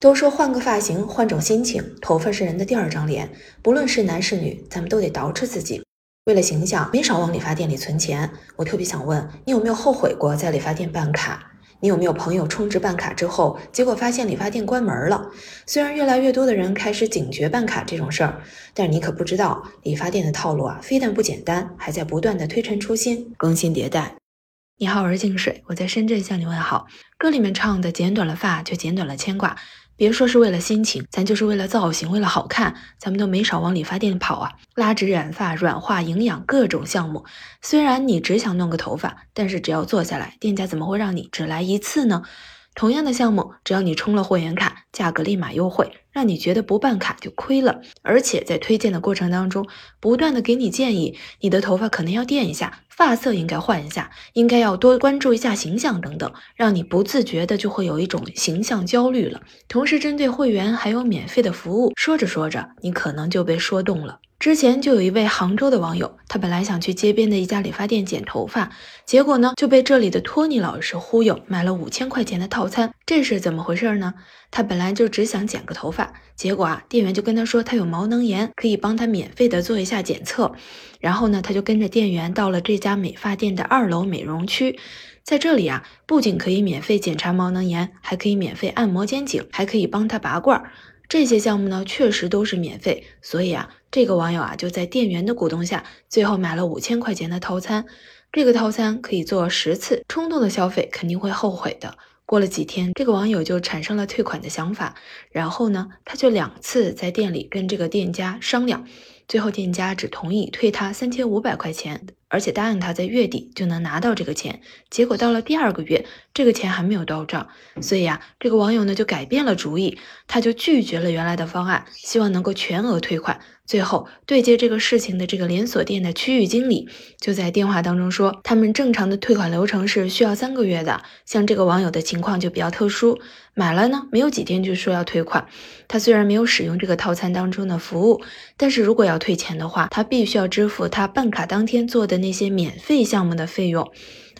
都说换个发型，换种心情，头发是人的第二张脸。不论是男是女，咱们都得捯饬自己。为了形象，没少往理发店里存钱。我特别想问，你有没有后悔过在理发店办卡？你有没有朋友充值办卡之后，结果发现理发店关门了？虽然越来越多的人开始警觉办卡这种事儿，但是你可不知道，理发店的套路啊，非但不简单，还在不断的推陈出新、更新迭代。你好，我是静水，我在深圳向你问好。歌里面唱的剪短了发，就剪短了牵挂。别说是为了心情，咱就是为了造型，为了好看，咱们都没少往理发店跑啊！拉直、染发、软化、营养，各种项目。虽然你只想弄个头发，但是只要坐下来，店家怎么会让你只来一次呢？同样的项目，只要你充了会员卡，价格立马优惠，让你觉得不办卡就亏了。而且在推荐的过程当中，不断的给你建议，你的头发可能要垫一下，发色应该换一下，应该要多关注一下形象等等，让你不自觉的就会有一种形象焦虑了。同时，针对会员还有免费的服务，说着说着，你可能就被说动了。之前就有一位杭州的网友，他本来想去街边的一家理发店剪头发，结果呢就被这里的托尼老师忽悠，买了五千块钱的套餐。这是怎么回事呢？他本来就只想剪个头发，结果啊，店员就跟他说他有毛囊炎，可以帮他免费的做一下检测。然后呢，他就跟着店员到了这家美发店的二楼美容区，在这里啊，不仅可以免费检查毛囊炎，还可以免费按摩肩颈，还可以帮他拔罐儿。这些项目呢，确实都是免费，所以啊。这个网友啊，就在店员的鼓动下，最后买了五千块钱的套餐。这个套餐可以做十次，冲动的消费肯定会后悔的。过了几天，这个网友就产生了退款的想法，然后呢，他就两次在店里跟这个店家商量，最后店家只同意退他三千五百块钱。而且答应他在月底就能拿到这个钱，结果到了第二个月，这个钱还没有到账，所以啊，这个网友呢就改变了主意，他就拒绝了原来的方案，希望能够全额退款。最后对接这个事情的这个连锁店的区域经理就在电话当中说，他们正常的退款流程是需要三个月的，像这个网友的情况就比较特殊，买了呢没有几天就说要退款。他虽然没有使用这个套餐当中的服务，但是如果要退钱的话，他必须要支付他办卡当天做的。那些免费项目的费用，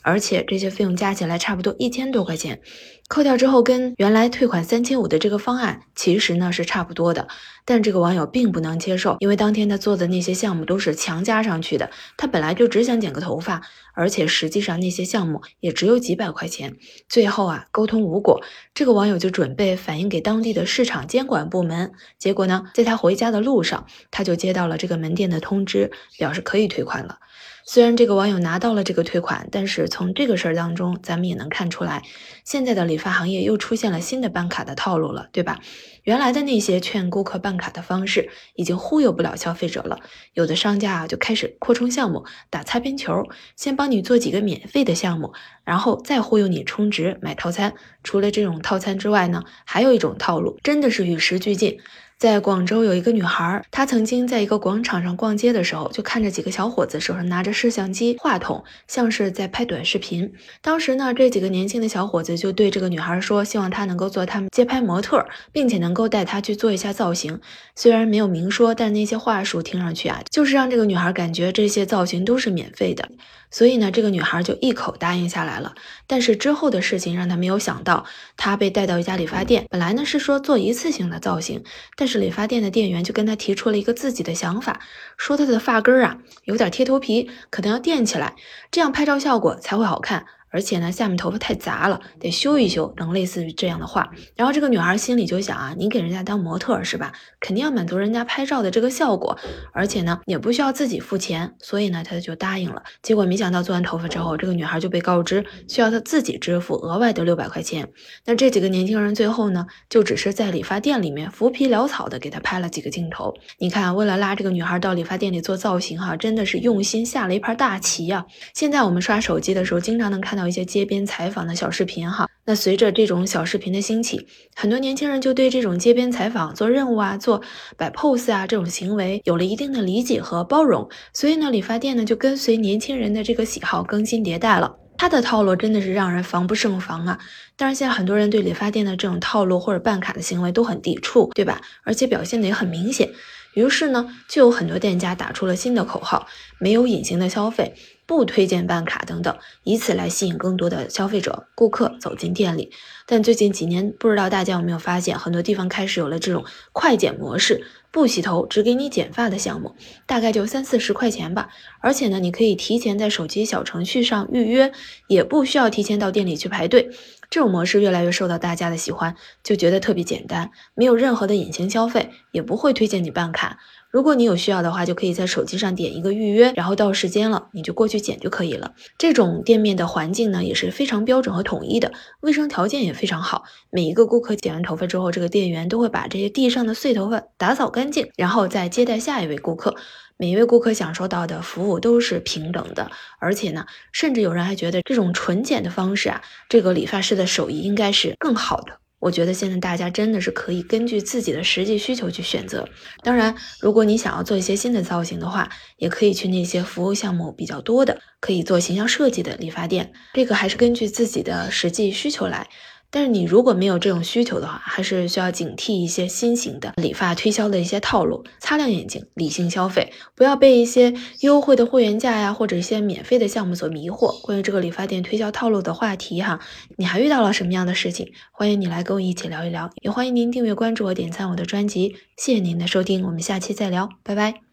而且这些费用加起来差不多一千多块钱。扣掉之后，跟原来退款三千五的这个方案其实呢是差不多的，但这个网友并不能接受，因为当天他做的那些项目都是强加上去的，他本来就只想剪个头发，而且实际上那些项目也只有几百块钱。最后啊，沟通无果，这个网友就准备反映给当地的市场监管部门。结果呢，在他回家的路上，他就接到了这个门店的通知，表示可以退款了。虽然这个网友拿到了这个退款，但是从这个事儿当中，咱们也能看出来，现在的理发行业又出现了新的办卡的套路了，对吧？原来的那些劝顾客办卡的方式已经忽悠不了消费者了，有的商家啊就开始扩充项目，打擦边球，先帮你做几个免费的项目，然后再忽悠你充值买套餐。除了这种套餐之外呢，还有一种套路，真的是与时俱进。在广州有一个女孩，她曾经在一个广场上逛街的时候，就看着几个小伙子手上拿着摄像机、话筒，像是在拍短视频。当时呢，这几个年轻的小伙子就对这个女孩说，希望她能够做他们街拍模特，并且能够带她去做一下造型。虽然没有明说，但那些话术听上去啊，就是让这个女孩感觉这些造型都是免费的。所以呢，这个女孩就一口答应下来了。但是之后的事情让她没有想到，她被带到一家理发店，本来呢是说做一次性的造型，但是理发店的店员就跟他提出了一个自己的想法，说他的发根啊有点贴头皮，可能要垫起来，这样拍照效果才会好看。而且呢，下面头发太杂了，得修一修，等类似于这样的话。然后这个女孩心里就想啊，你给人家当模特是吧？肯定要满足人家拍照的这个效果，而且呢，也不需要自己付钱，所以呢，她就答应了。结果没想到做完头发之后，这个女孩就被告知需要她自己支付额外的六百块钱。那这几个年轻人最后呢，就只是在理发店里面浮皮潦草的给她拍了几个镜头。你看，为了拉这个女孩到理发店里做造型哈，真的是用心下了一盘大棋呀。现在我们刷手机的时候，经常能看到。到一些街边采访的小视频哈，那随着这种小视频的兴起，很多年轻人就对这种街边采访、做任务啊、做摆 pose 啊这种行为有了一定的理解和包容。所以呢，理发店呢就跟随年轻人的这个喜好更新迭代了。它的套路真的是让人防不胜防啊！当然，现在很多人对理发店的这种套路或者办卡的行为都很抵触，对吧？而且表现的也很明显。于是呢，就有很多店家打出了新的口号：没有隐形的消费。不推荐办卡等等，以此来吸引更多的消费者、顾客走进店里。但最近几年，不知道大家有没有发现，很多地方开始有了这种快剪模式，不洗头只给你剪发的项目，大概就三四十块钱吧。而且呢，你可以提前在手机小程序上预约，也不需要提前到店里去排队。这种模式越来越受到大家的喜欢，就觉得特别简单，没有任何的隐形消费，也不会推荐你办卡。如果你有需要的话，就可以在手机上点一个预约，然后到时间了你就过去剪就可以了。这种店面的环境呢也是非常标准和统一的，卫生条件也非常好。每一个顾客剪完头发之后，这个店员都会把这些地上的碎头发打扫干净，然后再接待下一位顾客。每一位顾客享受到的服务都是平等的，而且呢，甚至有人还觉得这种纯剪的方式啊，这个理发师的手艺应该是更好的。我觉得现在大家真的是可以根据自己的实际需求去选择。当然，如果你想要做一些新的造型的话，也可以去那些服务项目比较多的，可以做形象设计的理发店。这个还是根据自己的实际需求来。但是你如果没有这种需求的话，还是需要警惕一些新型的理发推销的一些套路，擦亮眼睛，理性消费，不要被一些优惠的会员价呀，或者一些免费的项目所迷惑。关于这个理发店推销套路的话题哈，你还遇到了什么样的事情？欢迎你来跟我一起聊一聊，也欢迎您订阅关注我，点赞我的专辑。谢谢您的收听，我们下期再聊，拜拜。